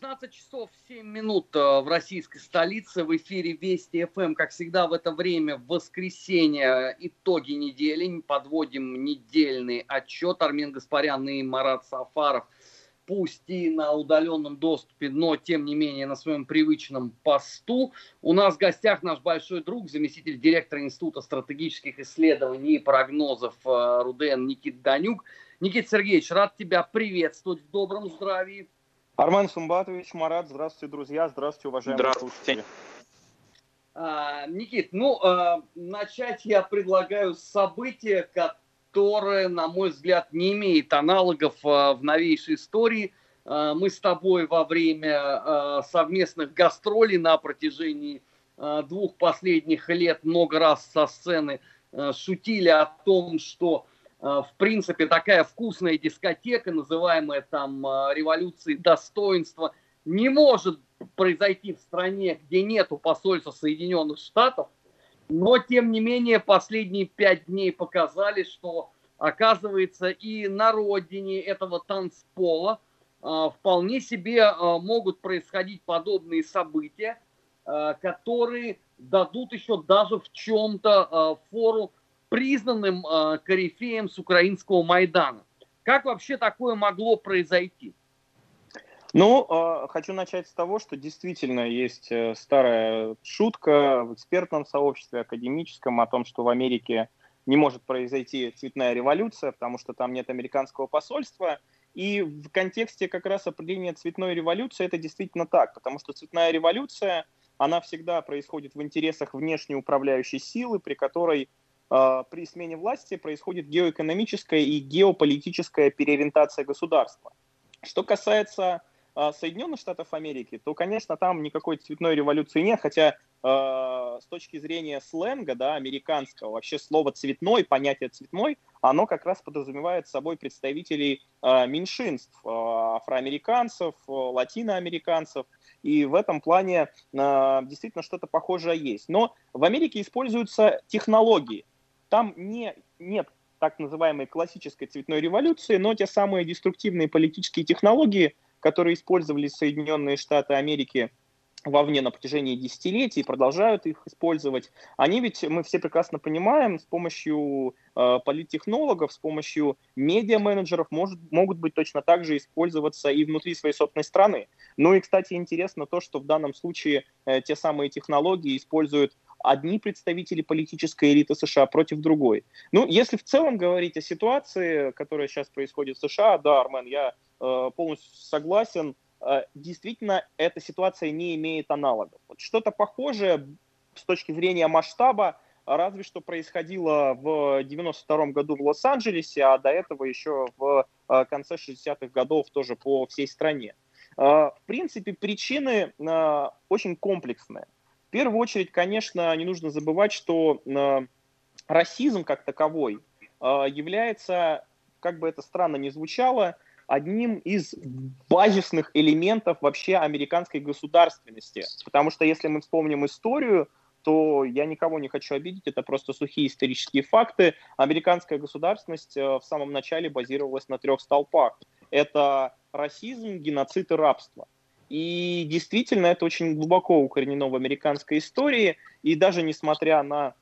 16 часов 7 минут э, в российской столице. В эфире Вести ФМ. Как всегда в это время, в воскресенье, итоги недели. Подводим недельный отчет. Армен Гаспарян и Марат Сафаров. Пусть и на удаленном доступе, но тем не менее на своем привычном посту. У нас в гостях наш большой друг, заместитель директора Института стратегических исследований и прогнозов э, РУДН Никит Данюк. Никит Сергеевич, рад тебя приветствовать в добром здравии. Армен Сумбатович, Марат, здравствуйте, друзья, здравствуйте, уважаемые здравствуйте. слушатели. А, Никит, ну, а, начать я предлагаю с события, которое, на мой взгляд, не имеет аналогов а, в новейшей истории. А, мы с тобой во время а, совместных гастролей на протяжении а, двух последних лет много раз со сцены а, шутили о том, что в принципе, такая вкусная дискотека, называемая там э, революцией достоинства, не может произойти в стране, где нету посольства Соединенных Штатов, но, тем не менее, последние пять дней показали, что, оказывается, и на родине этого танцпола э, вполне себе могут происходить подобные события, которые дадут еще даже в чем-то фору признанным э, корифеем с украинского Майдана. Как вообще такое могло произойти? Ну, э, хочу начать с того, что действительно есть э, старая шутка в экспертном сообществе, академическом, о том, что в Америке не может произойти цветная революция, потому что там нет американского посольства. И в контексте как раз определения цветной революции это действительно так, потому что цветная революция, она всегда происходит в интересах внешней управляющей силы, при которой при смене власти происходит геоэкономическая и геополитическая переориентация государства. Что касается а, Соединенных Штатов Америки, то, конечно, там никакой цветной революции нет, хотя э, с точки зрения сленга, да, американского, вообще слово цветной, понятие цветной, оно как раз подразумевает собой представителей меньшинств, афроамериканцев, латиноамериканцев, и в этом плане действительно что-то похожее есть. Но в Америке используются технологии, там не, нет так называемой классической цветной революции, но те самые деструктивные политические технологии, которые использовали Соединенные Штаты Америки вовне на протяжении десятилетий, продолжают их использовать. Они ведь, мы все прекрасно понимаем, с помощью э, политтехнологов, с помощью медиа-менеджеров может, могут быть точно так же использоваться и внутри своей собственной страны. Ну и, кстати, интересно то, что в данном случае э, те самые технологии используют одни представители политической элиты США против другой. Ну, если в целом говорить о ситуации, которая сейчас происходит в США, да, Армен, я э, полностью согласен, э, действительно, эта ситуация не имеет аналогов. Вот что-то похожее с точки зрения масштаба, разве что происходило в 92 году в Лос-Анджелесе, а до этого еще в э, конце 60-х годов тоже по всей стране. Э, в принципе, причины э, очень комплексные. В первую очередь, конечно, не нужно забывать, что э, расизм как таковой э, является, как бы это странно ни звучало, одним из базисных элементов вообще американской государственности. Потому что если мы вспомним историю, то я никого не хочу обидеть, это просто сухие исторические факты. Американская государственность э, в самом начале базировалась на трех столпах. Это расизм, геноцид и рабство. И действительно, это очень глубоко укоренено в американской истории. И даже несмотря на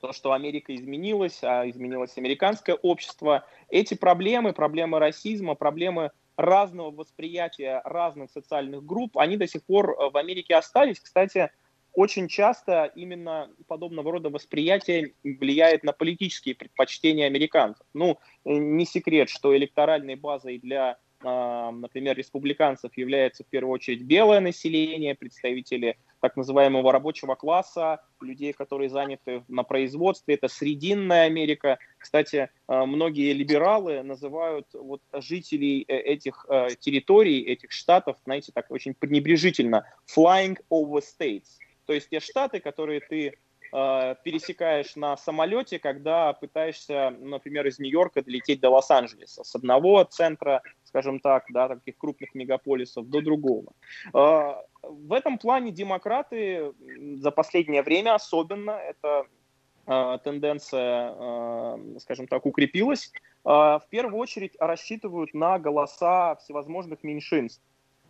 то, что Америка изменилась, а изменилось американское общество, эти проблемы, проблемы расизма, проблемы разного восприятия разных социальных групп, они до сих пор э, в Америке остались. Кстати, очень часто именно подобного рода восприятие влияет на политические предпочтения американцев. Ну, э, не секрет, что электоральной базой для например, республиканцев является в первую очередь белое население, представители так называемого рабочего класса, людей, которые заняты на производстве, это Срединная Америка. Кстати, а, многие либералы называют вот жителей э, этих э, территорий, этих штатов, знаете, так очень пренебрежительно, flying over states. То есть те штаты, которые ты Э, пересекаешь на самолете, когда пытаешься, например, из Нью-Йорка долететь до Лос-Анджелеса, с одного центра, скажем так, да, таких крупных мегаполисов до другого. Э, в этом плане демократы за последнее время особенно, эта э, тенденция, скажем так, укрепилась, в первую очередь рассчитывают на голоса всевозможных меньшинств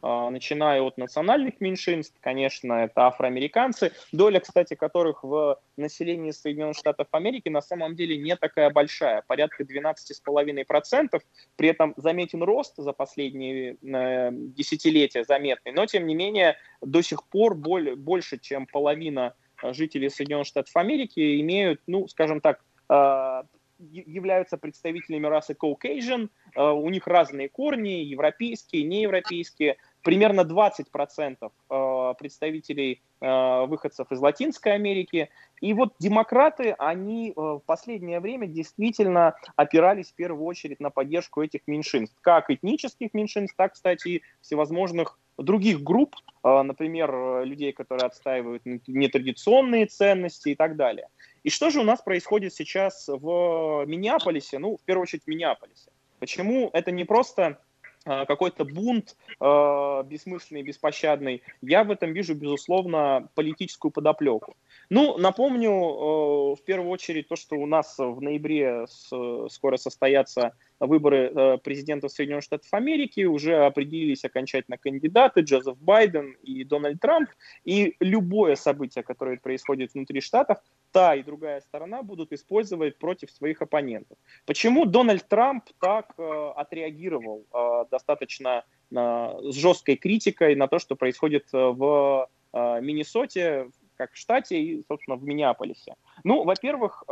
начиная от национальных меньшинств, конечно, это афроамериканцы, доля, кстати, которых в населении Соединенных Штатов Америки на самом деле не такая большая, порядка 12,5%, при этом заметен рост за последние э, десятилетия заметный, но тем не менее до сих пор более, больше, чем половина жителей Соединенных Штатов Америки имеют, ну, скажем так, э, являются представителями расы Caucasian, э, у них разные корни, европейские, неевропейские, примерно 20% э, представителей э, выходцев из Латинской Америки. И вот демократы, они в последнее время действительно опирались в первую очередь на поддержку этих меньшинств, как этнических меньшинств, так, кстати, и всевозможных других групп, например, людей, которые отстаивают нетрадиционные ценности и так далее. И что же у нас происходит сейчас в Миннеаполисе? Ну, в первую очередь, в Миннеаполисе. Почему это не просто какой-то бунт э, бессмысленный, беспощадный. Я в этом вижу, безусловно, политическую подоплеку. Ну, напомню, э, в первую очередь, то, что у нас в ноябре с, скоро состоятся выборы э, президента Соединенных Штатов Америки, уже определились окончательно кандидаты Джозеф Байден и Дональд Трамп, и любое событие, которое происходит внутри Штатов, та и другая сторона будут использовать против своих оппонентов. Почему Дональд Трамп так э, отреагировал э, достаточно с жесткой критикой на то, что происходит в Миннесоте, как в штате и, собственно, в Миннеаполисе. Ну, во-первых,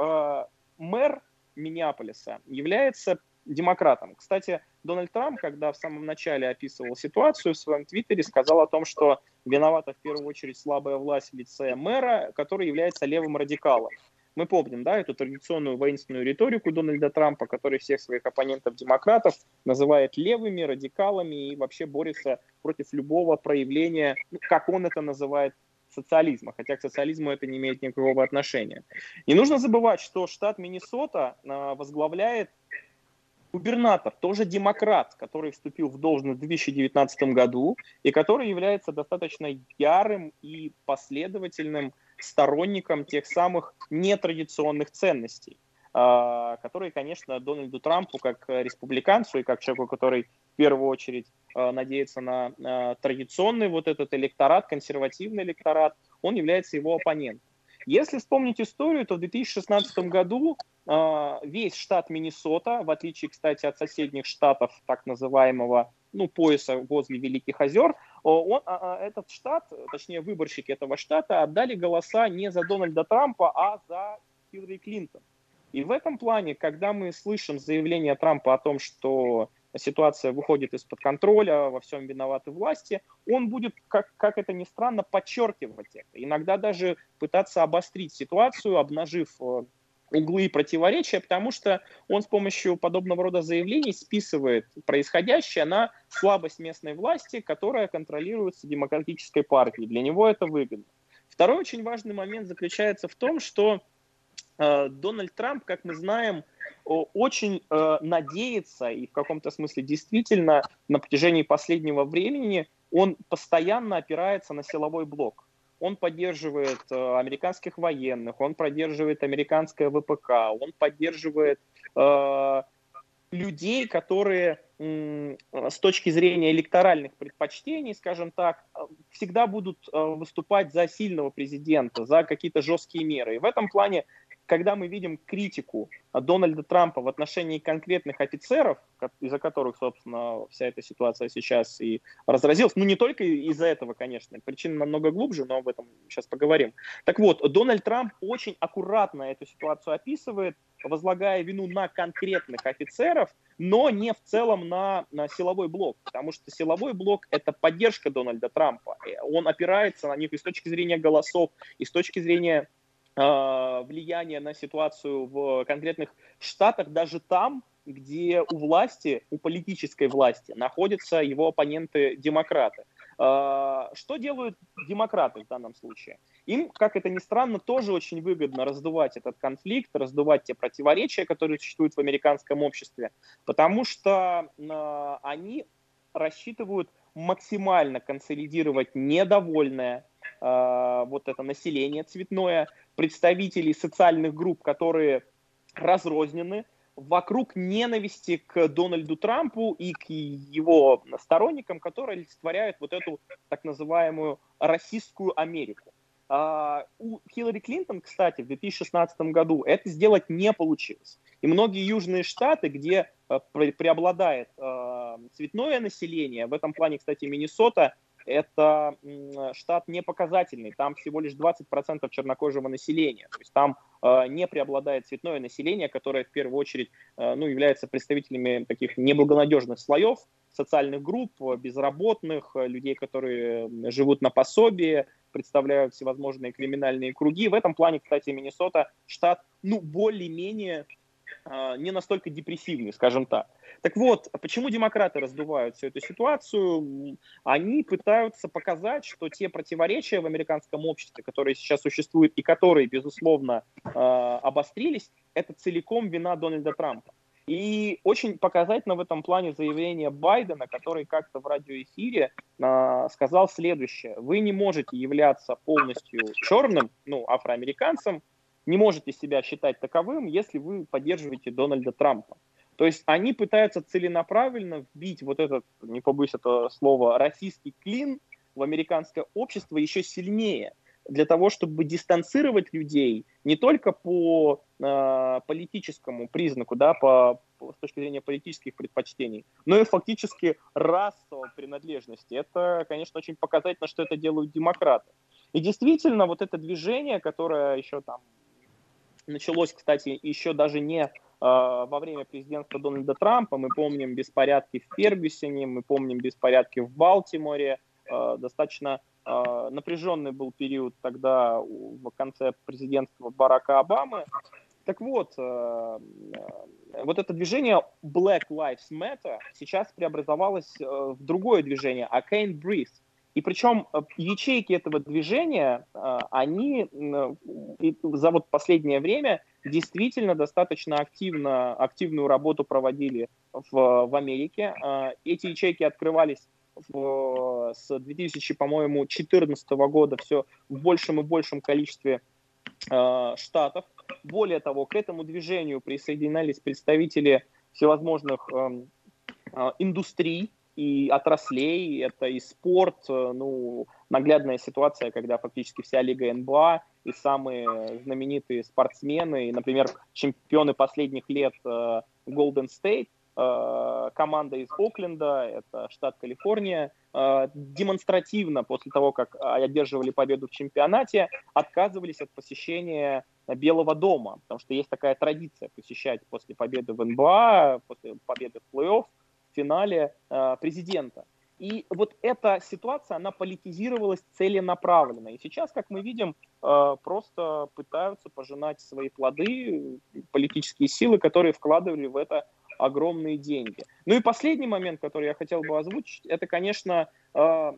мэр Миннеаполиса является демократам. Кстати, Дональд Трамп, когда в самом начале описывал ситуацию в своем твиттере, сказал о том, что виновата в первую очередь слабая власть в лице мэра, который является левым радикалом. Мы помним, да, эту традиционную воинственную риторику Дональда Трампа, который всех своих оппонентов-демократов называет левыми, радикалами и вообще борется против любого проявления, ну, как он это называет, социализма, хотя к социализму это не имеет никакого отношения. Не нужно забывать, что штат Миннесота а, возглавляет губернатор, тоже демократ, который вступил в должность в 2019 году и который является достаточно ярым и последовательным сторонником тех самых нетрадиционных ценностей, а, которые, конечно, Дональду Трампу, как республиканцу и как человеку, который в первую очередь а, надеется на а, традиционный вот этот электорат, консервативный электорат, он является его оппонентом. Если вспомнить историю, то в 2016 году э, весь штат Миннесота, в отличие, кстати, от соседних штатов так называемого ну, пояса возле Великих озер, он, а, а, этот штат, точнее выборщики этого штата, отдали голоса не за Дональда Трампа, а за Хиллари Клинтон. И в этом плане, когда мы слышим заявление Трампа о том, что ситуация выходит из-под контроля, во всем виноваты власти, он будет, как, как это ни странно, подчеркивать это. Иногда даже пытаться обострить ситуацию, обнажив э, углы и противоречия, потому что он с помощью подобного рода заявлений списывает происходящее на слабость местной власти, которая контролируется демократической партией. Для него это выгодно. Второй очень важный момент заключается в том, что Дональд Трамп, как мы знаем, очень э, надеется и в каком-то смысле действительно на протяжении последнего времени он постоянно опирается на силовой блок. Он поддерживает э, американских военных, он поддерживает американское ВПК, он поддерживает э, людей, которые э, с точки зрения электоральных предпочтений, скажем так, всегда будут э, выступать за сильного президента, за какие-то жесткие меры. И в этом плане когда мы видим критику Дональда Трампа в отношении конкретных офицеров, из-за которых, собственно, вся эта ситуация сейчас и разразилась, ну не только из-за этого, конечно, причина намного глубже, но об этом сейчас поговорим. Так вот, Дональд Трамп очень аккуратно эту ситуацию описывает, возлагая вину на конкретных офицеров, но не в целом на, на силовой блок, потому что силовой блок – это поддержка Дональда Трампа. Он опирается на них и с точки зрения голосов, и с точки зрения влияние на ситуацию в конкретных штатах, даже там, где у власти, у политической власти находятся его оппоненты-демократы. А, что делают демократы в данном случае? Им, как это ни странно, тоже очень выгодно раздувать этот конфликт, раздувать те противоречия, которые существуют в американском обществе, потому что а, они рассчитывают максимально консолидировать недовольное вот это население цветное, представителей социальных групп, которые разрознены, вокруг ненависти к Дональду Трампу и к его сторонникам, которые олицетворяют вот эту так называемую российскую Америку. А, у Хиллари Клинтон, кстати, в 2016 году это сделать не получилось. И многие южные штаты, где э, преобладает цветное население, в этом плане, кстати, Миннесота это штат не показательный, там всего лишь 20% чернокожего населения, то есть там э, не преобладает цветное население, которое в первую очередь э, ну, является представителями таких неблагонадежных слоев, социальных групп, безработных, людей, которые живут на пособии, представляют всевозможные криминальные круги. В этом плане, кстати, Миннесота штат, ну, более-менее э, не настолько депрессивный, скажем так. Так вот, почему демократы раздувают всю эту ситуацию? Они пытаются показать, что те противоречия в американском обществе, которые сейчас существуют и которые, безусловно, э, обострились, это целиком вина Дональда Трампа. И очень показательно в этом плане заявление Байдена, который как-то в радиоэфире э, сказал следующее. Вы не можете являться полностью черным, ну, афроамериканцем, не можете себя считать таковым, если вы поддерживаете Дональда Трампа. То есть они пытаются целенаправленно вбить вот этот, не побоюсь этого слова, российский клин в американское общество еще сильнее для того, чтобы дистанцировать людей не только по э, политическому признаку, да, по, по, с точки зрения политических предпочтений, но и фактически расовой принадлежности. Это, конечно, очень показательно, что это делают демократы. И действительно, вот это движение, которое еще там началось, кстати, еще даже не э, во время президентства Дональда Трампа, мы помним беспорядки в Фергюсоне, мы помним беспорядки в Балтиморе, э, достаточно а, напряженный был период тогда в конце президентства Барака Обамы. Так вот, вот это движение Black Lives Matter сейчас преобразовалось в другое движение, I Can't Breathe. И причем ячейки этого движения, они за вот последнее время действительно достаточно активно, активную работу проводили в, в Америке. Эти ячейки открывались в, с 2000, по-моему, 2014 года все в большем и большем количестве э, штатов. Более того, к этому движению присоединялись представители всевозможных э, э, индустрий и отраслей. Это и спорт, э, ну, наглядная ситуация, когда фактически вся лига НБА и самые знаменитые спортсмены, например, чемпионы последних лет э, Golden State, Э, команда из Окленда, это штат Калифорния, демонстративно после того, как одерживали победу в чемпионате, отказывались от посещения Белого дома, потому что есть такая традиция посещать после победы в НБА, после победы в плей-офф, финале э, президента. И вот эта ситуация, она политизировалась целенаправленно. И сейчас, как мы видим, просто пытаются пожинать свои плоды, политические силы, которые вкладывали в это огромные деньги. Ну и последний момент, который я хотел бы озвучить, это, конечно, э,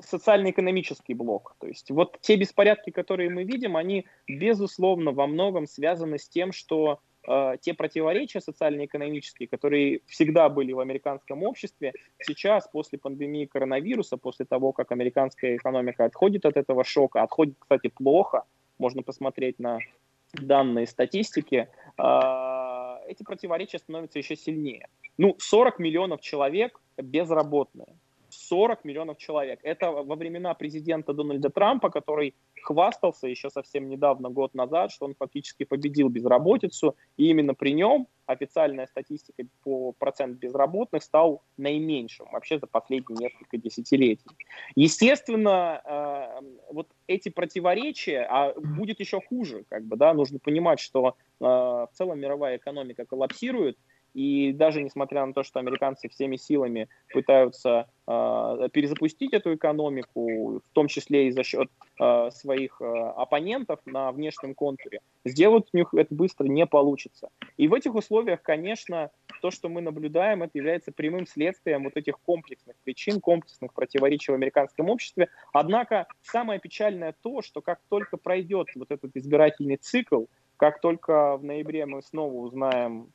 социально-экономический блок. То есть вот те беспорядки, которые мы видим, они, безусловно, во многом связаны с тем, что э, те противоречия социально-экономические, которые всегда были в американском обществе, сейчас, после пандемии коронавируса, после того, как американская экономика отходит от этого шока, отходит, кстати, плохо, можно посмотреть на данные статистики, э, эти противоречия становятся еще сильнее. Ну, 40 миллионов человек безработные. 40 миллионов человек. Это во времена президента Дональда Трампа, который хвастался еще совсем недавно, год назад, что он фактически победил безработицу, и именно при нем официальная статистика по проценту безработных стал наименьшим вообще за последние несколько десятилетий. Естественно, э, вот эти противоречия, а будет еще хуже, как бы, да, нужно понимать, что э, в целом мировая экономика коллапсирует, и даже несмотря на то, что американцы всеми силами пытаются э, перезапустить эту экономику, в том числе и за счет э, своих э, оппонентов на внешнем контуре, сделать у них это быстро не получится. И в этих условиях, конечно, то, что мы наблюдаем, это является прямым следствием вот этих комплексных причин, комплексных противоречий в американском обществе. Однако самое печальное то, что как только пройдет вот этот избирательный цикл, как только в ноябре мы снова узнаем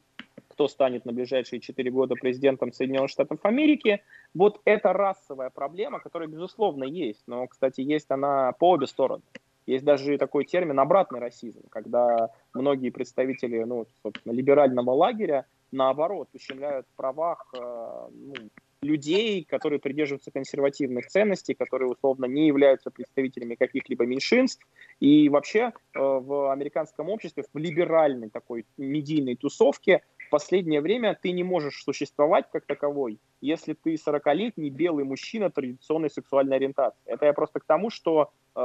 кто станет на ближайшие 4 года президентом Соединенных Штатов Америки. Вот это расовая проблема, которая, безусловно, есть. Но, кстати, есть она по обе стороны. Есть даже такой термин «обратный расизм», когда многие представители ну, собственно, либерального лагеря, наоборот, ущемляют в правах э, ну, людей, которые придерживаются консервативных ценностей, которые условно не являются представителями каких-либо меньшинств. И вообще э, в американском обществе, в либеральной такой медийной тусовке в последнее время ты не можешь существовать как таковой, если ты 40-летний белый мужчина традиционной сексуальной ориентации. Это я просто к тому, что э,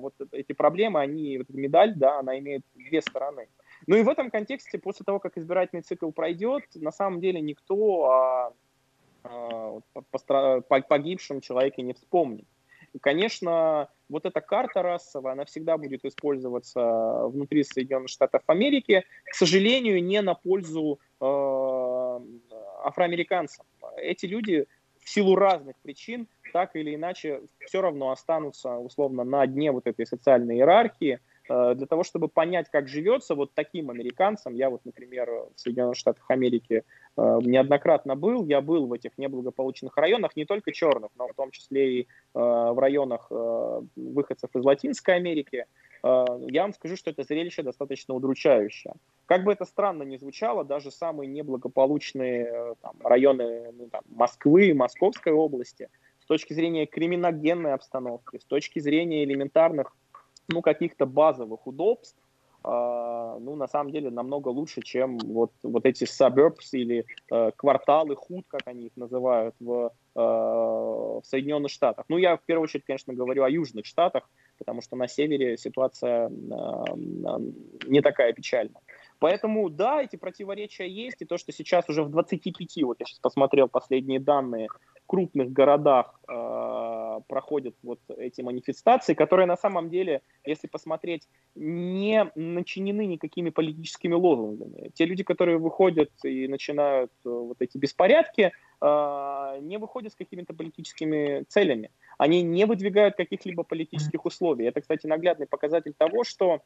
вот эти проблемы, они, вот эта медаль, да, она имеет две стороны. Ну и в этом контексте, после того, как избирательный цикл пройдет, на самом деле никто о, о погибшем человеке не вспомнит. Конечно, вот эта карта расовая, она всегда будет использоваться внутри Соединенных Штатов Америки, к сожалению, не на пользу э, афроамериканцам. Эти люди в силу разных причин так или иначе все равно останутся условно на дне вот этой социальной иерархии, Э, для того, чтобы понять, как живется вот таким американцам. Я вот, например, в Соединенных Штатах Америки неоднократно был. Я был в этих неблагополучных районах, не только черных, но в том числе и э, в районах выходцев из Латинской Америки. Я вам скажу, что это зрелище достаточно удручающее. Как бы это странно ни звучало, даже самые неблагополучные там, районы ну, там, Москвы, Московской области, с точки зрения криминогенной обстановки, с точки зрения элементарных ну, каких-то базовых удобств, ну, на самом деле, намного лучше, чем вот, вот эти suburbs или uh, кварталы, худ, как они их называют в, uh, в Соединенных Штатах. Ну, я в первую очередь, конечно, говорю о южных штатах, потому что на севере ситуация не такая печальная. Поэтому, да, эти противоречия есть, и то, что сейчас уже в 25, вот я сейчас посмотрел последние данные, крупных городах э, проходят вот эти манифестации, которые на самом деле, если посмотреть, не начинены никакими политическими лозунгами. Те люди, которые выходят и начинают э, вот эти беспорядки, э, не выходят с какими-то политическими целями. Они не выдвигают каких-либо политических условий. Это, кстати, наглядный показатель того, что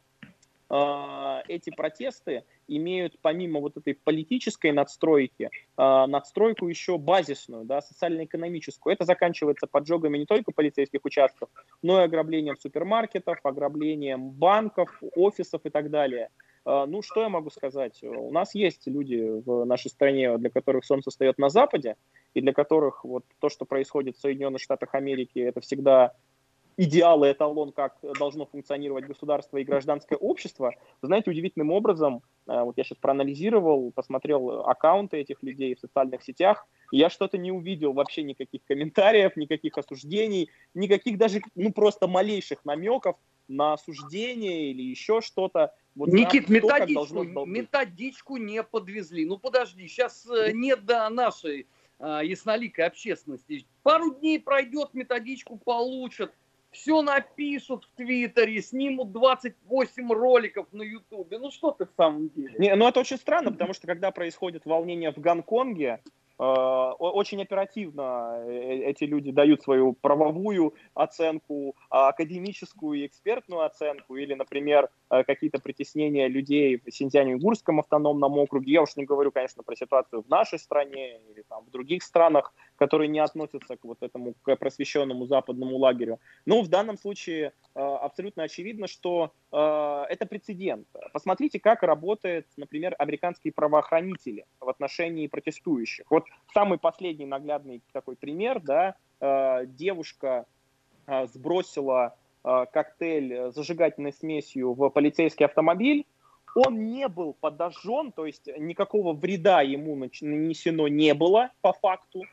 эти протесты имеют помимо вот этой политической надстройки, э, надстройку еще базисную, да, социально-экономическую. Это заканчивается поджогами не только полицейских участков, но и ограблением супермаркетов, ограблением банков, офисов и так далее. Э, ну, что я могу сказать? У нас есть люди в нашей стране, для которых солнце встает на Западе, и для которых вот то, что происходит в Соединенных Штатах Америки, это всегда идеал и эталон, как должно функционировать государство и гражданское общество, вы знаете, удивительным образом, э, вот я сейчас проанализировал, посмотрел аккаунты этих людей в социальных сетях, и я что-то не увидел вообще никаких комментариев, никаких осуждений, никаких даже, ну, просто малейших намеков на осуждение или еще что-то. Вот Никит, методичку, методичку не подвезли. Ну, подожди, сейчас э, нет до нашей э, ясноликой общественности. Пару дней пройдет, методичку получат все напишут в Твиттере, снимут 28 роликов на Ютубе. Ну что ты в самом деле? Не, ну это очень странно, потому что когда происходит волнение в Гонконге, э, очень оперативно э, эти люди дают свою правовую оценку, академическую и экспертную оценку, или, например, э, какие-то притеснения людей в Синьцзяне-Уйгурском автономном округе. Я уж не говорю, конечно, про ситуацию в нашей стране или там, в других странах, которые не относятся к вот этому к просвещенному западному лагерю. Но в данном случае э, абсолютно очевидно, что э, это прецедент. Посмотрите, как работают, например, американские правоохранители в отношении протестующих. Вот самый последний наглядный такой пример, да, э, девушка сбросила коктейль зажигательной смесью в полицейский автомобиль, он не был подожжен, то есть никакого вреда ему нанесено не было по факту.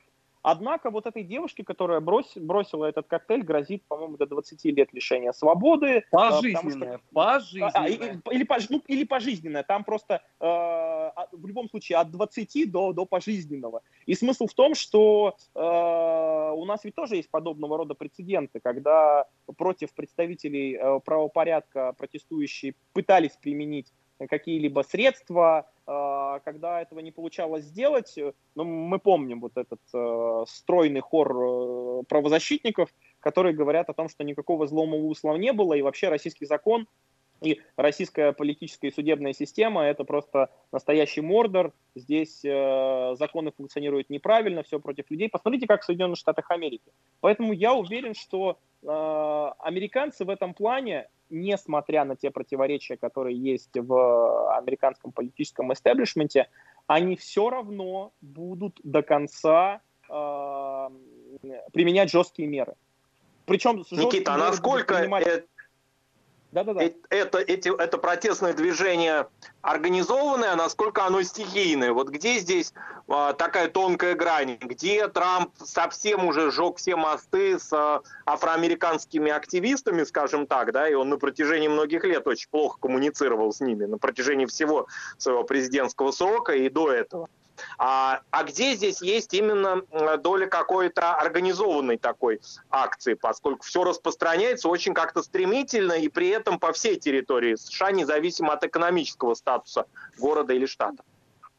Однако вот этой девушке, которая брось, бросила этот коктейль, грозит, по-моему, до 20 лет лишения свободы. Пожизненное. Что... Пожизненное. А, или, ну, или пожизненное. Там просто э, а, в любом случае от 20 до, до пожизненного. И смысл в том, что э, у нас ведь тоже есть подобного рода прецеденты, когда против представителей э, правопорядка протестующие пытались применить какие-либо средства, а, когда этого не получалось сделать, ну, мы помним вот этот э, стройный хор э, правозащитников, которые говорят о том, что никакого злого умысла не было, и вообще российский закон и российская политическая и судебная система – это просто настоящий мордор. Здесь э, законы функционируют неправильно, все против людей. Посмотрите, как в Соединенных Штатах Америки. Поэтому я уверен, что э, американцы в этом плане несмотря на те противоречия, которые есть в американском политическом истеблишменте, они все равно будут до конца э, применять жесткие меры. Причем Никита, а насколько принимать... Это, эти, это протестное движение организованное, а насколько оно стихийное? Вот где здесь а, такая тонкая грань? Где Трамп совсем уже сжег все мосты с а, афроамериканскими активистами, скажем так, да, и он на протяжении многих лет очень плохо коммуницировал с ними, на протяжении всего своего президентского срока и до этого. А, а где здесь есть именно доля какой-то организованной такой акции, поскольку все распространяется очень как-то стремительно и при этом по всей территории США, независимо от экономического статуса города или штата?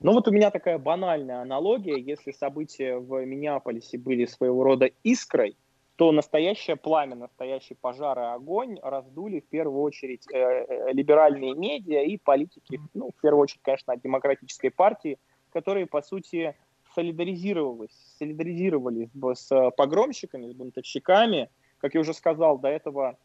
Ну вот у меня такая банальная аналогия. Если события в Миннеаполисе были своего рода искрой, то настоящее пламя, настоящий пожар и огонь раздули в первую очередь э, э, либеральные медиа и политики, ну, в первую очередь, конечно, от демократической партии, которые, по сути, солидаризировались, солидаризировались с погромщиками, с бунтовщиками. Как я уже сказал, до этого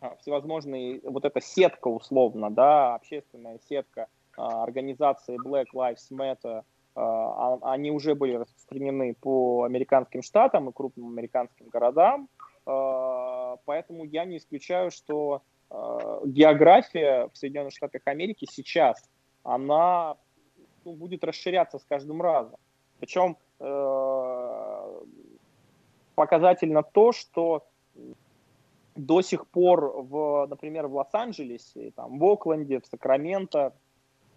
а, всевозможные, вот эта сетка условно, да, общественная сетка а, организации Black Lives Matter, а, они уже были распространены по американским штатам и крупным американским городам, поэтому я не исключаю, что география в Соединенных Штатах Америки сейчас, она ну, будет расширяться с каждым разом. Причем э, показательно то, что до сих пор, в, например, в Лос-Анджелесе, там, в Окленде, в Сакраменто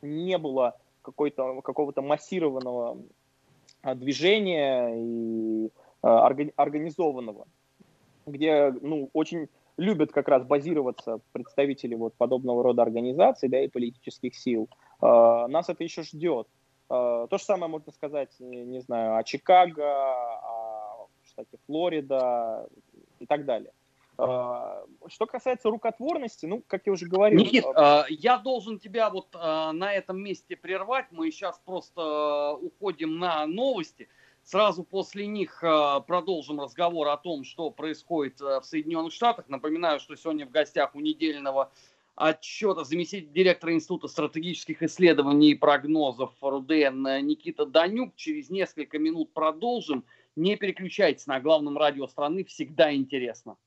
не было какой-то, какого-то массированного а, движения и э, организованного, где ну, очень любят как раз базироваться представители вот подобного рода организаций да, и политических сил. Э, нас это еще ждет. Э, то же самое можно сказать, не знаю, о Чикаго, о штате Флорида и так далее. Э, что касается рукотворности, ну, как я уже говорил... Никит, я должен тебя вот на этом месте прервать. Мы сейчас просто уходим на новости. Сразу после них продолжим разговор о том, что происходит в Соединенных Штатах. Напоминаю, что сегодня в гостях у недельного отчета заместитель директора Института стратегических исследований и прогнозов РУДН Никита Данюк. Через несколько минут продолжим. Не переключайтесь на главном радио страны, всегда интересно.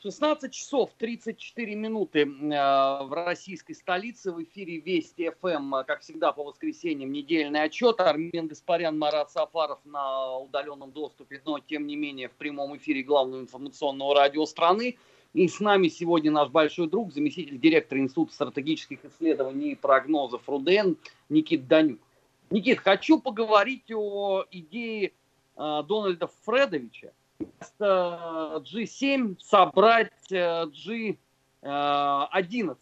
16 часов 34 минуты э, в российской столице. В эфире Вести ФМ, как всегда, по воскресеньям недельный отчет. Армен Гаспарян, Марат Сафаров на удаленном доступе, но тем не менее в прямом эфире главного информационного радио страны. И с нами сегодня наш большой друг, заместитель директора Института стратегических исследований и прогнозов РУДН Никит Данюк. Никит, хочу поговорить о идее э, Дональда Фредовича вместо G7 собрать э, G11,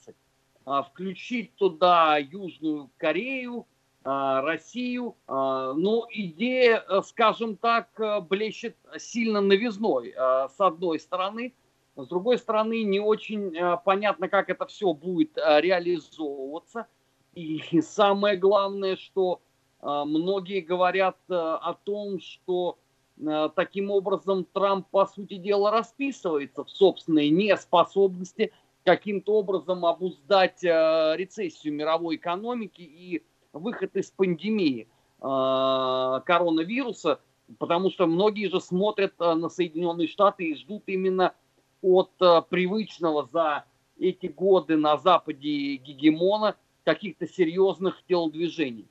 э, включить туда Южную Корею, э, Россию. Э, но идея, э, скажем так, э, блещет сильно новизной. С одной стороны – с другой стороны, не очень э, понятно, как это все будет э, реализовываться. И самое главное, что э, многие говорят о том, что таким образом Трамп, по сути дела, расписывается в собственной неспособности каким-то образом обуздать рецессию мировой экономики и выход из пандемии коронавируса, потому что многие же смотрят на Соединенные Штаты и ждут именно от э, привычного за эти годы на Западе гегемона каких-то серьезных телодвижений.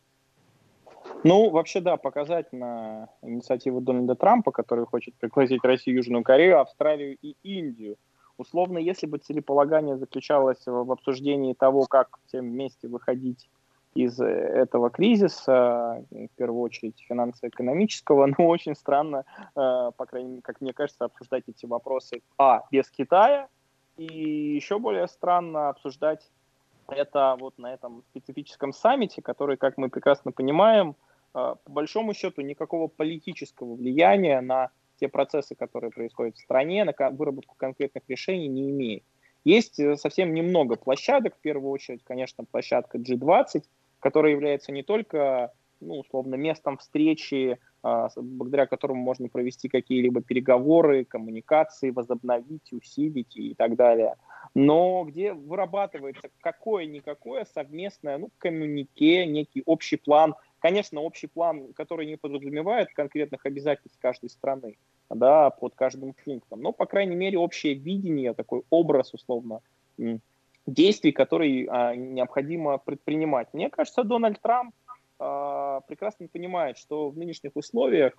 Ну, вообще, да, показательна инициатива Дональда Трампа, который хочет пригласить Россию, Южную Корею, Австралию и Индию. Условно, если бы целеполагание заключалось в обсуждении того, как всем вместе выходить из э, этого кризиса, в первую очередь финансово-экономического, но очень странно, э, по крайней мере, как мне кажется, обсуждать эти вопросы, а, без Китая, и еще более странно обсуждать это вот на этом специфическом саммите, который, как мы прекрасно понимаем, э, по большому счету никакого политического влияния на те процессы, которые происходят в стране, на выработку конкретных решений не имеет. Есть совсем немного площадок, в первую очередь, конечно, площадка G20, которая является не только, ну, условно, местом встречи а, благодаря которому можно провести какие-либо переговоры, коммуникации, возобновить, усилить и так далее. Но где вырабатывается какое-никакое совместное ну, коммунике, некий общий план. Конечно, общий план, который не подразумевает конкретных обязательств каждой страны, да, под каждым пунктом, но, по крайней мере, общее видение, такой образ, условно, действий, которые а, необходимо предпринимать. Мне кажется, Дональд Трамп а, прекрасно понимает, что в нынешних условиях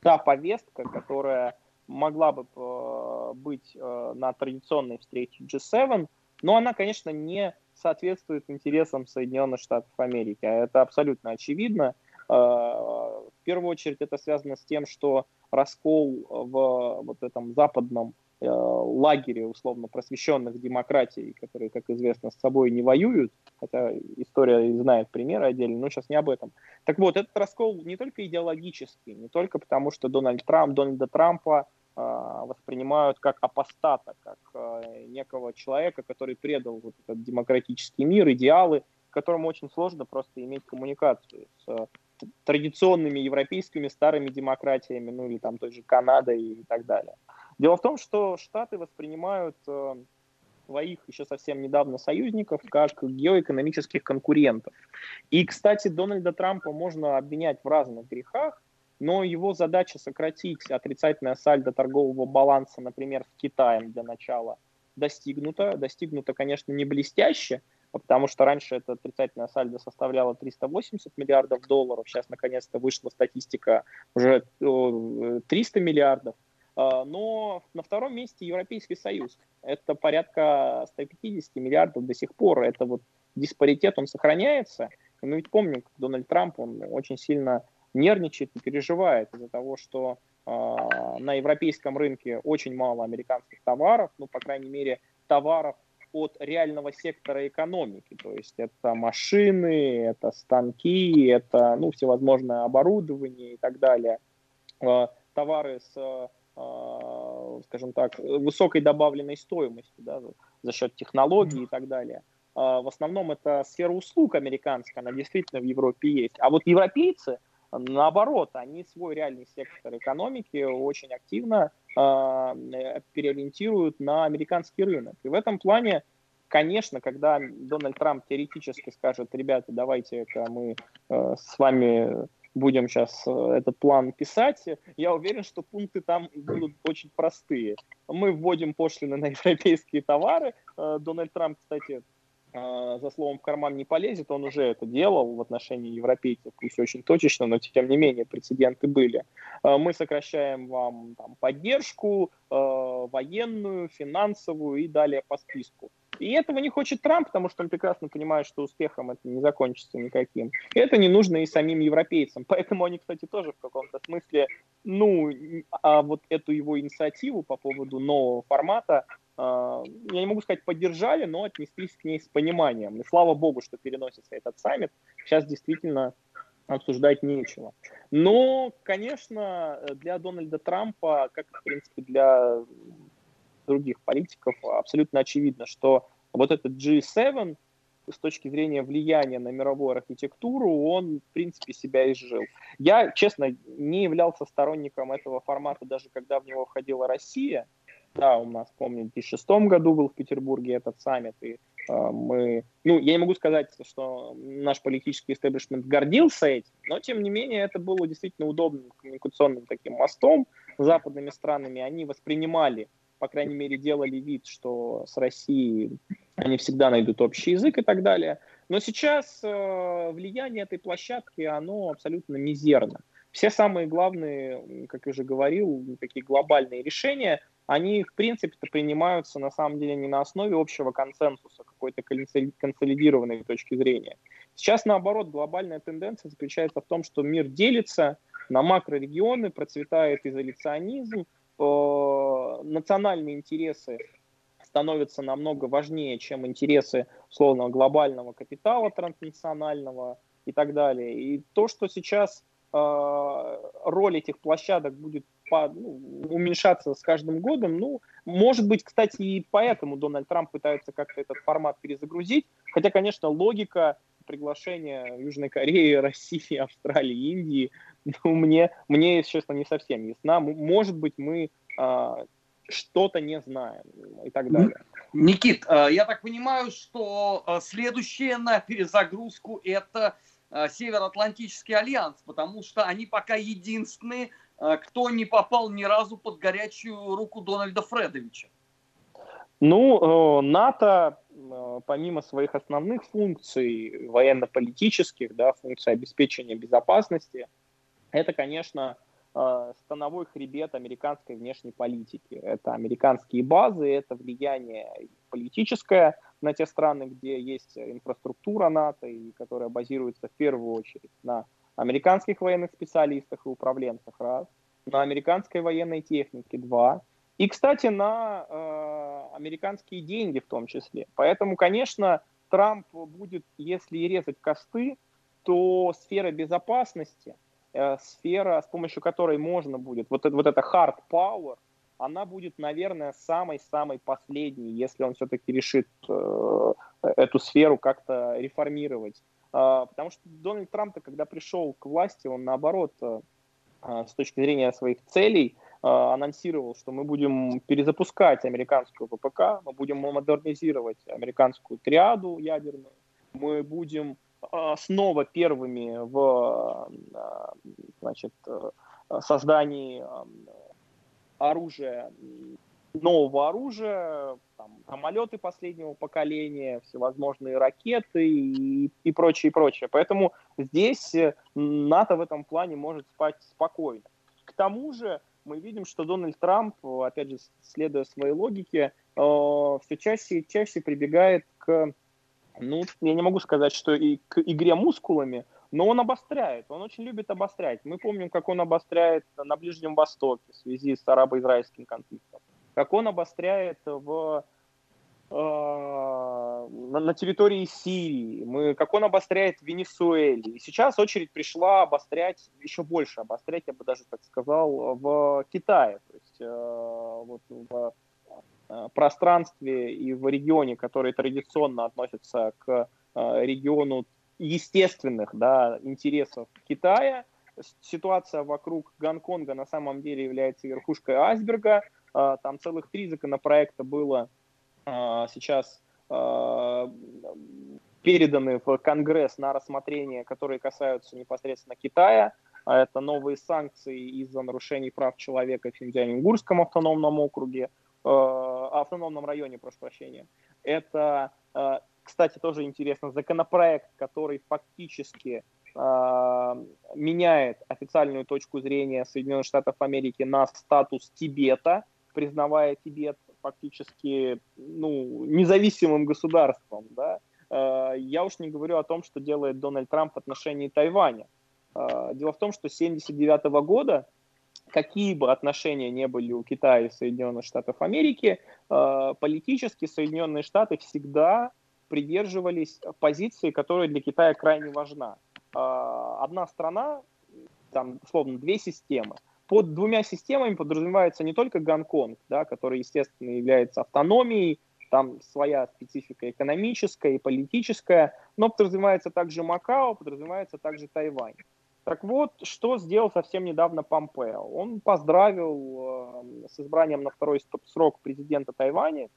та повестка, которая могла бы а, быть а, на традиционной встрече G7, но она, конечно, не соответствует интересам Соединенных Штатов Америки. Это абсолютно очевидно. В первую очередь это связано с тем, что раскол в вот этом западном лагере условно просвещенных демократий, которые, как известно, с собой не воюют, хотя история знает примеры отдельно, но сейчас не об этом. Так вот, этот раскол не только идеологический, не только потому, что Дональд Трамп, Дональда Трампа э, воспринимают как апостата, как э, некого человека, который предал вот этот демократический мир, идеалы, которому очень сложно просто иметь коммуникацию с э, традиционными европейскими старыми демократиями, ну или там той же Канадой и так далее. Дело в том, что Штаты воспринимают э, своих еще совсем недавно союзников как геоэкономических конкурентов. И, кстати, Дональда Трампа можно обвинять в разных грехах, но его задача сократить отрицательное сальдо торгового баланса, например, с Китаем для начала, достигнута. Достигнута, конечно, не блестяще, потому что раньше это отрицательное сальдо составляло 380 миллиардов долларов, сейчас наконец-то вышла статистика уже 300 миллиардов. А, но на втором месте Европейский Союз. Это порядка 150 миллиардов до сих пор. Это вот диспаритет, он сохраняется. мы ведь помним, как Дональд Трамп, он очень сильно нервничает и переживает из-за того, что э, на европейском рынке очень мало американских товаров, ну, по крайней мере, товаров от реального сектора экономики. То есть это машины, это станки, это ну, всевозможное оборудование и так далее. Э, товары с скажем так, высокой добавленной стоимости да, за счет технологий и так далее. А, в основном это сфера услуг американская, она действительно в Европе есть. А вот европейцы, наоборот, они свой реальный сектор экономики очень активно э, переориентируют на американский рынок. И в этом плане, конечно, когда Дональд Трамп теоретически скажет, ребята, давайте-ка мы э, с вами будем сейчас э, этот план писать, я уверен, что пункты там будут очень простые. Мы вводим пошлины на европейские товары. Э, Дональд Трамп, кстати, э, за словом в карман не полезет, он уже это делал в отношении европейцев, пусть очень точечно, но тем не менее прецеденты были. Мы сокращаем вам там, поддержку военную, финансовую и далее по списку. И этого не хочет Трамп, потому что он прекрасно понимает, что успехом это не закончится никаким. И это не нужно и самим европейцам. Поэтому они, кстати, тоже в каком-то смысле, ну, а вот эту его инициативу по поводу нового формата, э, я не могу сказать поддержали, но отнеслись к ней с пониманием. И слава богу, что переносится этот саммит. Сейчас действительно обсуждать нечего. Но, конечно, для Дональда Трампа, как, в принципе, для других политиков, абсолютно очевидно, что вот этот G7 с точки зрения влияния на мировую архитектуру, он, в принципе, себя изжил. Я, честно, не являлся сторонником этого формата, даже когда в него входила Россия. Да, у нас, помню, в 2006 году был в Петербурге этот саммит, и э, мы... Ну, я не могу сказать, что наш политический истеблишмент гордился этим, но, тем не менее, это было действительно удобным коммуникационным таким мостом с западными странами. Они воспринимали по крайней мере, делали вид, что с Россией они всегда найдут общий язык и так далее. Но сейчас э, влияние этой площадки, оно абсолютно мизерно. Все самые главные, как я уже говорил, такие глобальные решения, они, в принципе-то, принимаются на самом деле не на основе общего консенсуса, какой-то консолидированной точки зрения. Сейчас, наоборот, глобальная тенденция заключается в том, что мир делится на макрорегионы, процветает изоляционизм, национальные интересы становятся намного важнее, чем интересы условно глобального капитала транснационального и так далее. И то, что сейчас э, роль этих площадок будет по, ну, уменьшаться с каждым годом, ну, может быть, кстати, и поэтому Дональд Трамп пытается как-то этот формат перезагрузить, хотя, конечно, логика приглашение Южной Кореи, России, Австралии, Индии, ну, мне, мне, если честно, не совсем ясна. Может быть, мы а, что-то не знаем и так далее. Никит, а, я так понимаю, что а, следующее на перезагрузку это а, Североатлантический альянс, потому что они пока единственные, кто не попал ни разу под горячую руку Дональда Фредовича. Ну, э, НАТО, помимо своих основных функций военно-политических, да, функций обеспечения безопасности, это, конечно, э, становой хребет американской внешней политики. Это американские базы, это влияние политическое на те страны, где есть инфраструктура НАТО, и которая базируется в первую очередь на американских военных специалистах и управленцах, раз, на американской военной технике, два, и, кстати, на э, американские деньги в том числе. Поэтому, конечно, Трамп будет, если резать косты, то сфера безопасности, э, сфера, с помощью которой можно будет, вот, вот это hard power, она будет, наверное, самой-самой последней, если он все-таки решит э, эту сферу как-то реформировать. Э, потому что Дональд Трамп, когда пришел к власти, он наоборот, э, э с точки зрения своих целей, анонсировал, что мы будем перезапускать американскую ВПК, мы будем модернизировать американскую триаду ядерную, мы будем э, снова первыми в э, значит, создании оружия, нового оружия, там, самолеты последнего поколения, всевозможные ракеты и, и прочее, и прочее. Поэтому здесь НАТО в этом плане может спать спокойно. К тому же мы видим, что Дональд Трамп, опять же, следуя своей логике, э, все чаще и чаще прибегает к, ну, я не могу сказать, что и к игре мускулами, но он обостряет, он очень любит обострять. Мы помним, как он обостряет на Ближнем Востоке в связи с арабо-израильским конфликтом, как он обостряет в на, на территории Сирии, мы, как он обостряет в Венесуэле. И сейчас очередь пришла обострять, еще больше обострять, я бы даже так сказал, в Китае. То есть э, вот в э, пространстве и в регионе, который традиционно относится к э, региону естественных да, интересов Китая, ситуация вокруг Гонконга на самом деле является верхушкой айсберга. Э, там целых три законопроекта было сейчас а, переданы в Конгресс на рассмотрение, которые касаются непосредственно Китая. А это новые санкции из-за нарушений прав человека в Синьцзянь-Угурском автономном округе, автономном районе, прошу прощения. Это, кстати, тоже интересно, законопроект, который фактически меняет официальную точку зрения Соединенных Штатов Америки на статус Тибета, признавая Тибет фактически ну, независимым государством. Да? Э, я уж не говорю о том, что делает Дональд Трамп в отношении Тайваня. Э, дело в том, что с 1979 года, какие бы отношения не были у Китая и Соединенных Штатов Америки, э, политически Соединенные Штаты всегда придерживались позиции, которая для Китая крайне важна. Одна страна, там, условно, две системы – под двумя системами подразумевается не только Гонконг, да, который, естественно, является автономией, там своя специфика экономическая и политическая, но подразумевается также Макао, подразумевается также Тайвань. Так вот, что сделал совсем недавно Помпео? Он поздравил э, с избранием на второй срок президента Тайваня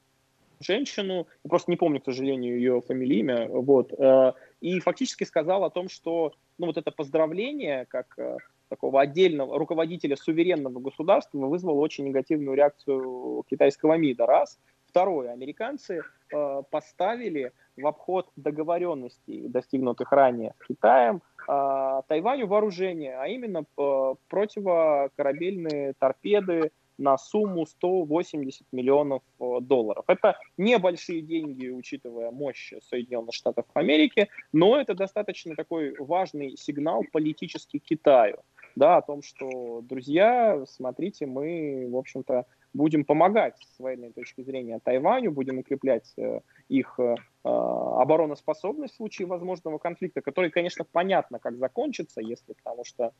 женщину, просто не помню, к сожалению, ее фамилию, имя, вот, э, и фактически сказал о том, что ну, вот это поздравление, как э, такого отдельного руководителя суверенного государства вызвало очень негативную реакцию китайского МИДа. Раз. Второе. Американцы э, поставили в обход договоренностей, достигнутых ранее с Китаем, э, Тайваню вооружение, а именно э, противокорабельные торпеды на сумму 180 миллионов э, долларов. Это небольшие деньги, учитывая мощь Соединенных Штатов Америки, но это достаточно такой важный сигнал политический Китаю да, о том, что, друзья, смотрите, мы, в общем-то, будем помогать с военной точки зрения Тайваню, будем укреплять э, их э, обороноспособность в случае возможного конфликта, который, конечно, понятно, как закончится, если потому что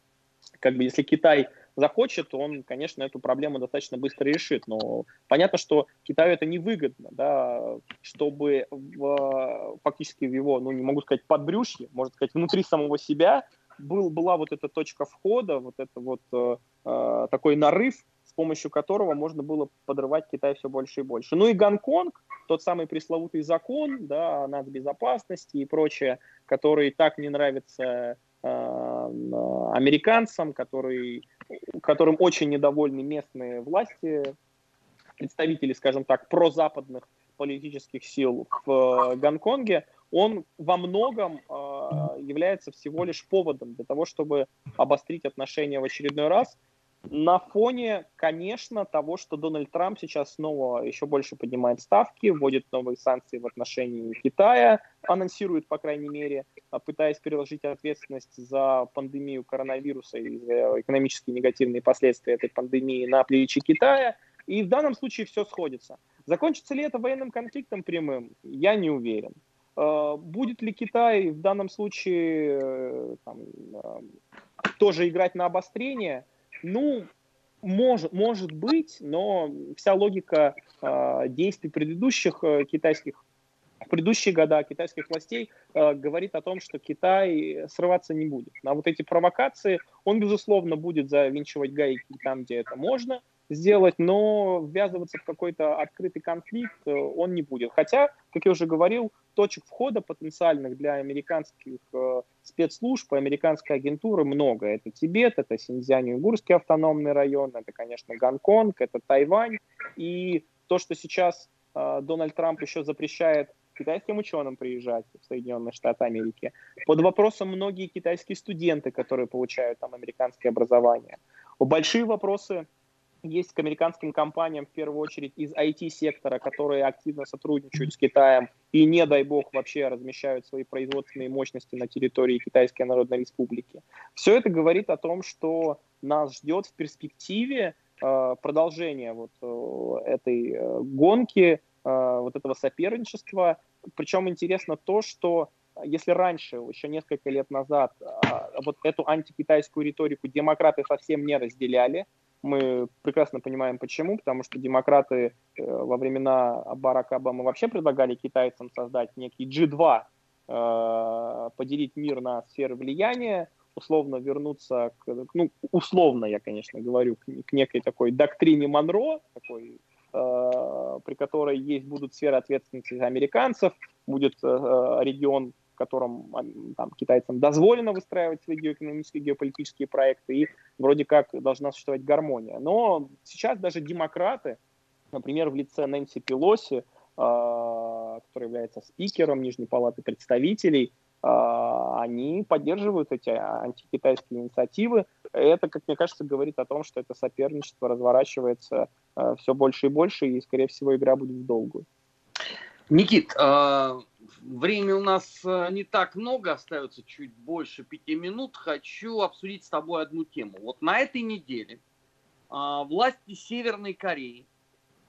как бы если Китай захочет, он, конечно, эту проблему достаточно быстро решит. Но понятно, что Китаю это невыгодно, да, чтобы в, фактически в его, ну не могу сказать подбрюшье, можно сказать внутри самого себя был, была вот эта точка входа, вот это вот э, э, такой нарыв, с помощью которого можно было подрывать Китай все больше и больше. Ну и Гонконг, тот самый пресловутый закон да, о нацбезопасности и прочее, который так не нравится э, американцам, который, которым очень недовольны местные власти, представители, скажем так, прозападных политических сил в Гонконге, он во многом э, является всего лишь поводом для того, чтобы обострить отношения в очередной раз. На фоне, конечно, того, что Дональд Трамп сейчас снова еще больше поднимает ставки, вводит новые санкции в отношении Китая, анонсирует, по крайней мере, пытаясь переложить ответственность за пандемию коронавируса и за экономические негативные последствия этой пандемии на плечи Китая. И в данном случае все сходится. Закончится ли это военным конфликтом прямым, я не уверен. А, будет ли Китай в данном случае э, там, а, тоже играть на обострение? Ну, может, может быть, но вся логика э, действий предыдущих э, китайских, в предыдущие года китайских властей э, говорит о том, что Китай срываться не будет. На вот эти провокации он, безусловно, будет завинчивать гайки там, где это можно, сделать, но ввязываться в какой-то открытый конфликт э, он не будет. Хотя, как я уже говорил, точек входа потенциальных для американских э, спецслужб, американской агентуры много. Это Тибет, это Синьцзянь-Уйгурский автономный район, это, конечно, Гонконг, это Тайвань. И то, что сейчас э, Дональд Трамп еще запрещает китайским ученым приезжать в Соединенные Штаты Америки. Под вопросом многие китайские студенты, которые получают там американское образование. Большие вопросы есть к американским компаниям, в первую очередь из IT-сектора, которые активно сотрудничают с Китаем и, не дай бог, вообще размещают свои производственные мощности на территории Китайской Народной Республики. Все это говорит о том, что нас ждет в перспективе э, продолжение вот э, этой э, гонки, вот этого соперничества. Причем интересно то, что если раньше, еще несколько лет назад, вот эту антикитайскую риторику демократы совсем не разделяли, мы прекрасно понимаем почему, потому что демократы э, во времена Барака Обамы вообще предлагали китайцам создать некий G2, э, поделить мир на сферы влияния, условно вернуться к, ну, условно я, конечно, говорю, к, некой такой доктрине Монро, такой, э, при которой есть будут сферы ответственности американцев, будет э, регион котором там, китайцам дозволено выстраивать свои геоэкономические, геополитические проекты, и вроде как должна существовать гармония. Но сейчас даже демократы, например, в лице Нэнси Пелоси, а, который является спикером Нижней палаты представителей, а, они поддерживают эти антикитайские инициативы. Это, как мне кажется, говорит о том, что это соперничество разворачивается а, все больше и больше, и, скорее всего, игра будет в долгую. Никит, Времени у нас э, не так много, остается чуть больше пяти минут. Хочу обсудить с тобой одну тему. Вот на этой неделе а, власти Северной Кореи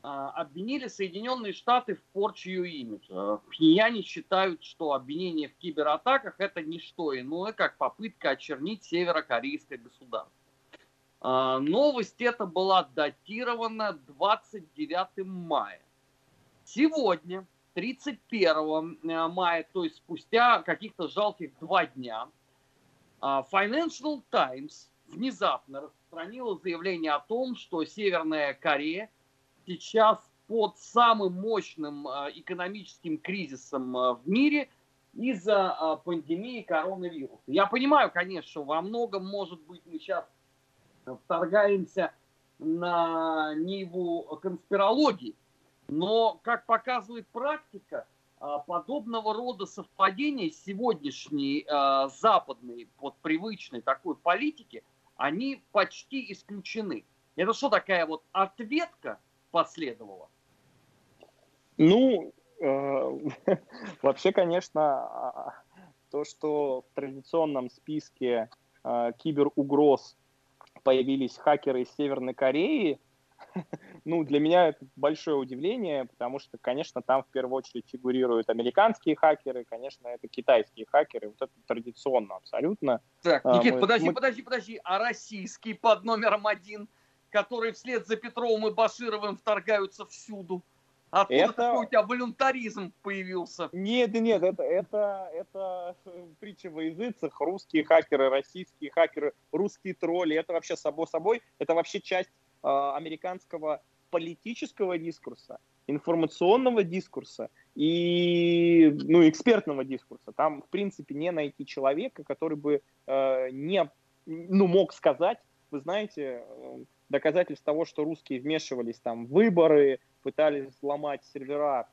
а, обвинили Соединенные Штаты в порче ее имиджа. Пхеньяне считают, что обвинение в кибератаках это не что иное, как попытка очернить северокорейское государство. А, новость эта была датирована 29 мая. Сегодня 31 э, мая, то есть спустя каких-то жалких два дня, а, Financial Times внезапно распространила заявление о том, что Северная Корея сейчас под самым мощным э, экономическим кризисом э, в мире из-за пандемии коронавируса. Я понимаю, конечно, во многом, может быть, мы сейчас вторгаемся на ниву конспирологии, но, как показывает практика, а, подобного рода совпадения сегодняшней э, западной, вот привычной такой политики, они почти исключены. Это что такая вот ответка последовала? Ну, э, вообще, конечно, а, то, что в традиционном списке э, киберугроз появились хакеры из Северной Кореи, ну, для меня это большое удивление, потому что, конечно, там в первую очередь фигурируют американские хакеры, конечно, это китайские хакеры, вот это традиционно абсолютно. Так, а, Никит, мы, подожди, мы... подожди, подожди, а российский под номером один, который вслед за Петровым и Башировым вторгаются всюду? Откуда это... такой у тебя волюнтаризм появился? Нет, нет, это, это, это притча во языцах. Русские хакеры, российские хакеры, русские тролли. Это вообще само собой, это вообще часть э, американского политического дискурса, информационного дискурса и ну, экспертного дискурса. Там, в принципе, не найти человека, который бы э, не ну, мог сказать, вы знаете, э, доказательств того, что русские вмешивались там в выборы, пытались взломать сервера,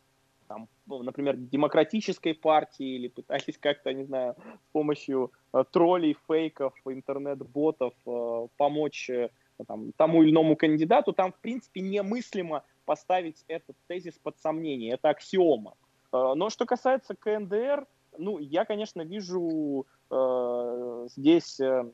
там, ну, например, демократической партии или пытались как-то, не знаю, с помощью э, троллей, фейков, интернет-ботов э, помочь э, там, тому или иному кандидату, там, в принципе, немыслимо поставить этот тезис под сомнение. Это аксиома. Э, но что касается КНДР, ну, я, конечно, вижу э, здесь э,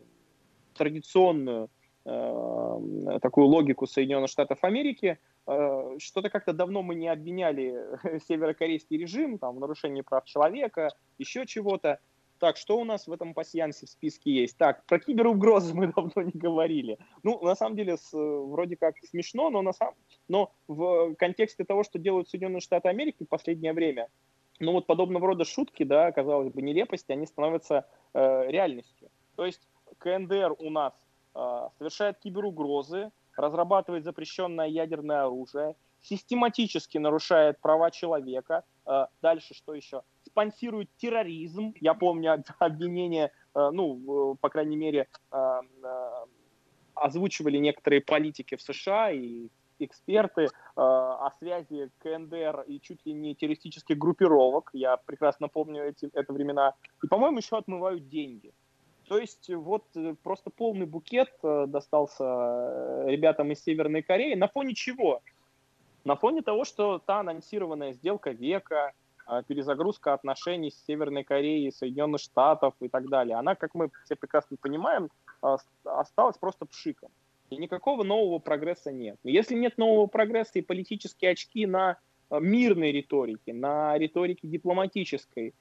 традиционную э, такую логику Соединенных Штатов Америки – Э, что-то как-то давно мы не обвиняли северокорейский режим там, в нарушении прав человека, еще чего-то. Так, что у нас в этом пассиансе в списке есть? Так, про киберугрозы мы давно не говорили. Ну, на самом деле, с, вроде как смешно, но, на самом, но в контексте того, что делают Соединенные Штаты Америки в последнее время, ну вот подобного рода шутки, да, казалось бы, нелепости, они становятся э, реальностью. То есть КНДР у нас э, совершает киберугрозы, разрабатывает запрещенное ядерное оружие, систематически нарушает права человека. Э, дальше что еще? Спонсирует терроризм. Я помню обвинение, э, ну, по крайней мере, э, озвучивали некоторые политики в США и эксперты о связи КНДР и чуть ли не террористических группировок. Я прекрасно помню эти это времена. И, по-моему, еще отмывают деньги. То есть вот э, просто полный букет э, достался э, ребятам из Северной Кореи. На фоне чего? На фоне того, что та анонсированная сделка века, перезагрузка отношений с Северной Кореей, Соединенных Штатов и так далее, она, как мы все прекрасно понимаем, осталась просто пшиком. И никакого нового прогресса нет. Если нет нового прогресса и политические очки на мирной риторике, на риторике дипломатической,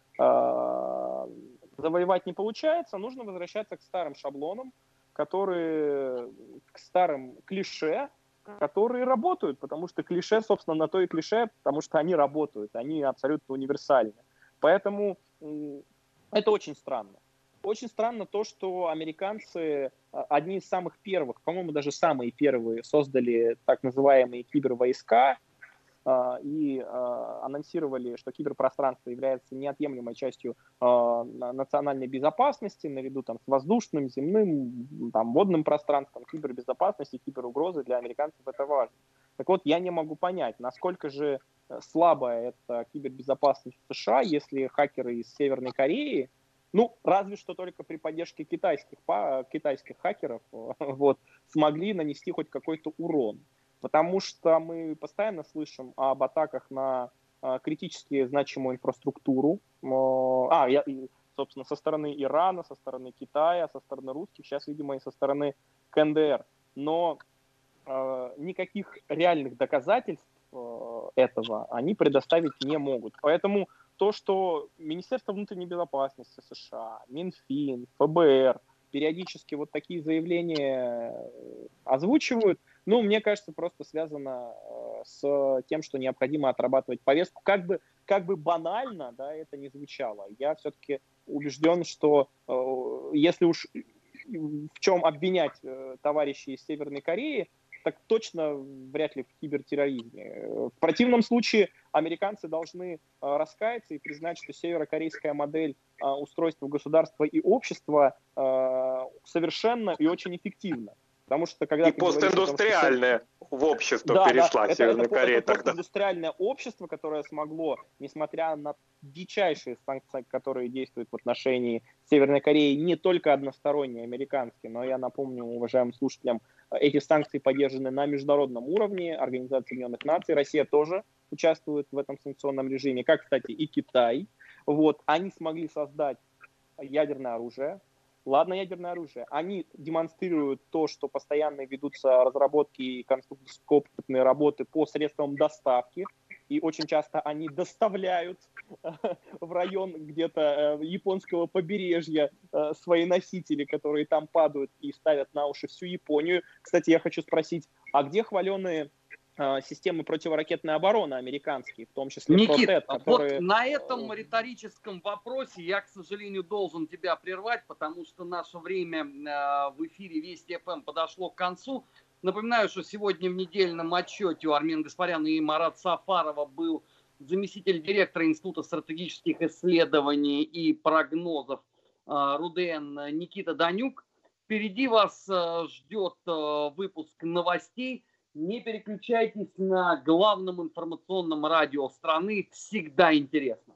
завоевать не получается, нужно возвращаться к старым шаблонам, которые, к старым клише, которые работают, потому что клише, собственно, на то и клише, потому что они работают, они абсолютно универсальны. Поэтому это очень странно. Очень странно то, что американцы а, одни из самых первых, по-моему, даже самые первые создали так называемые кибервойска, и а, анонсировали, что киберпространство является неотъемлемой частью а, национальной безопасности, наряду там, с воздушным, земным, там, водным пространством, кибербезопасности, киберугрозы для американцев это важно. Так вот, я не могу понять, насколько же э, слабая эта кибербезопасность США, если хакеры из Северной Кореи, ну, разве что только при поддержке китайских, китайских хакеров вот, смогли нанести хоть какой-то урон. Потому что мы постоянно слышим об атаках на а, критически значимую инфраструктуру. А, я, собственно, со стороны Ирана, со стороны Китая, со стороны русских, сейчас, видимо, и со стороны КНДР. Но э, никаких реальных доказательств э, этого они предоставить не могут. Поэтому то, что Министерство внутренней безопасности США, Минфин, ФБР периодически вот такие заявления озвучивают – ну, мне кажется, просто связано э, с тем, что необходимо отрабатывать повестку. Как бы, как бы банально да, это не звучало, я все-таки убежден, что э, если уж в чем обвинять э, товарищей из Северной Кореи, так точно вряд ли в кибертерроризме. В противном случае американцы должны раскаяться и признать, что северокорейская модель устройства государства и общества совершенно и очень эффективна. Потому что когда и постиндустриальное том, в общество да, перешла да, Северная это, Корея это тогда. постиндустриальное общество, которое смогло, несмотря на дичайшие санкции, которые действуют в отношении Северной Кореи, не только односторонние американские, но я напомню уважаемым слушателям, эти санкции поддержаны на международном уровне, Организация Объединенных Наций, Россия тоже участвует в этом санкционном режиме, как, кстати, и Китай. Вот, они смогли создать ядерное оружие, ладно ядерное оружие, они демонстрируют то, что постоянно ведутся разработки и конструкторско-опытные работы по средствам доставки, и очень часто они доставляют в район где-то э, японского побережья э, свои носители, которые там падают и ставят на уши всю Японию. Кстати, я хочу спросить, а где хваленые э, системы противоракетной обороны американские, в том числе Никит, Протет, которые... вот на этом риторическом вопросе я, к сожалению, должен тебя прервать, потому что наше время в эфире Вести ФМ подошло к концу. Напоминаю, что сегодня в недельном отчете у Армена Гаспаряна и Марат Сафарова был заместитель директора Института стратегических исследований и прогнозов РУДН Никита Данюк. Впереди вас ждет выпуск новостей. Не переключайтесь на главном информационном радио страны. Всегда интересно.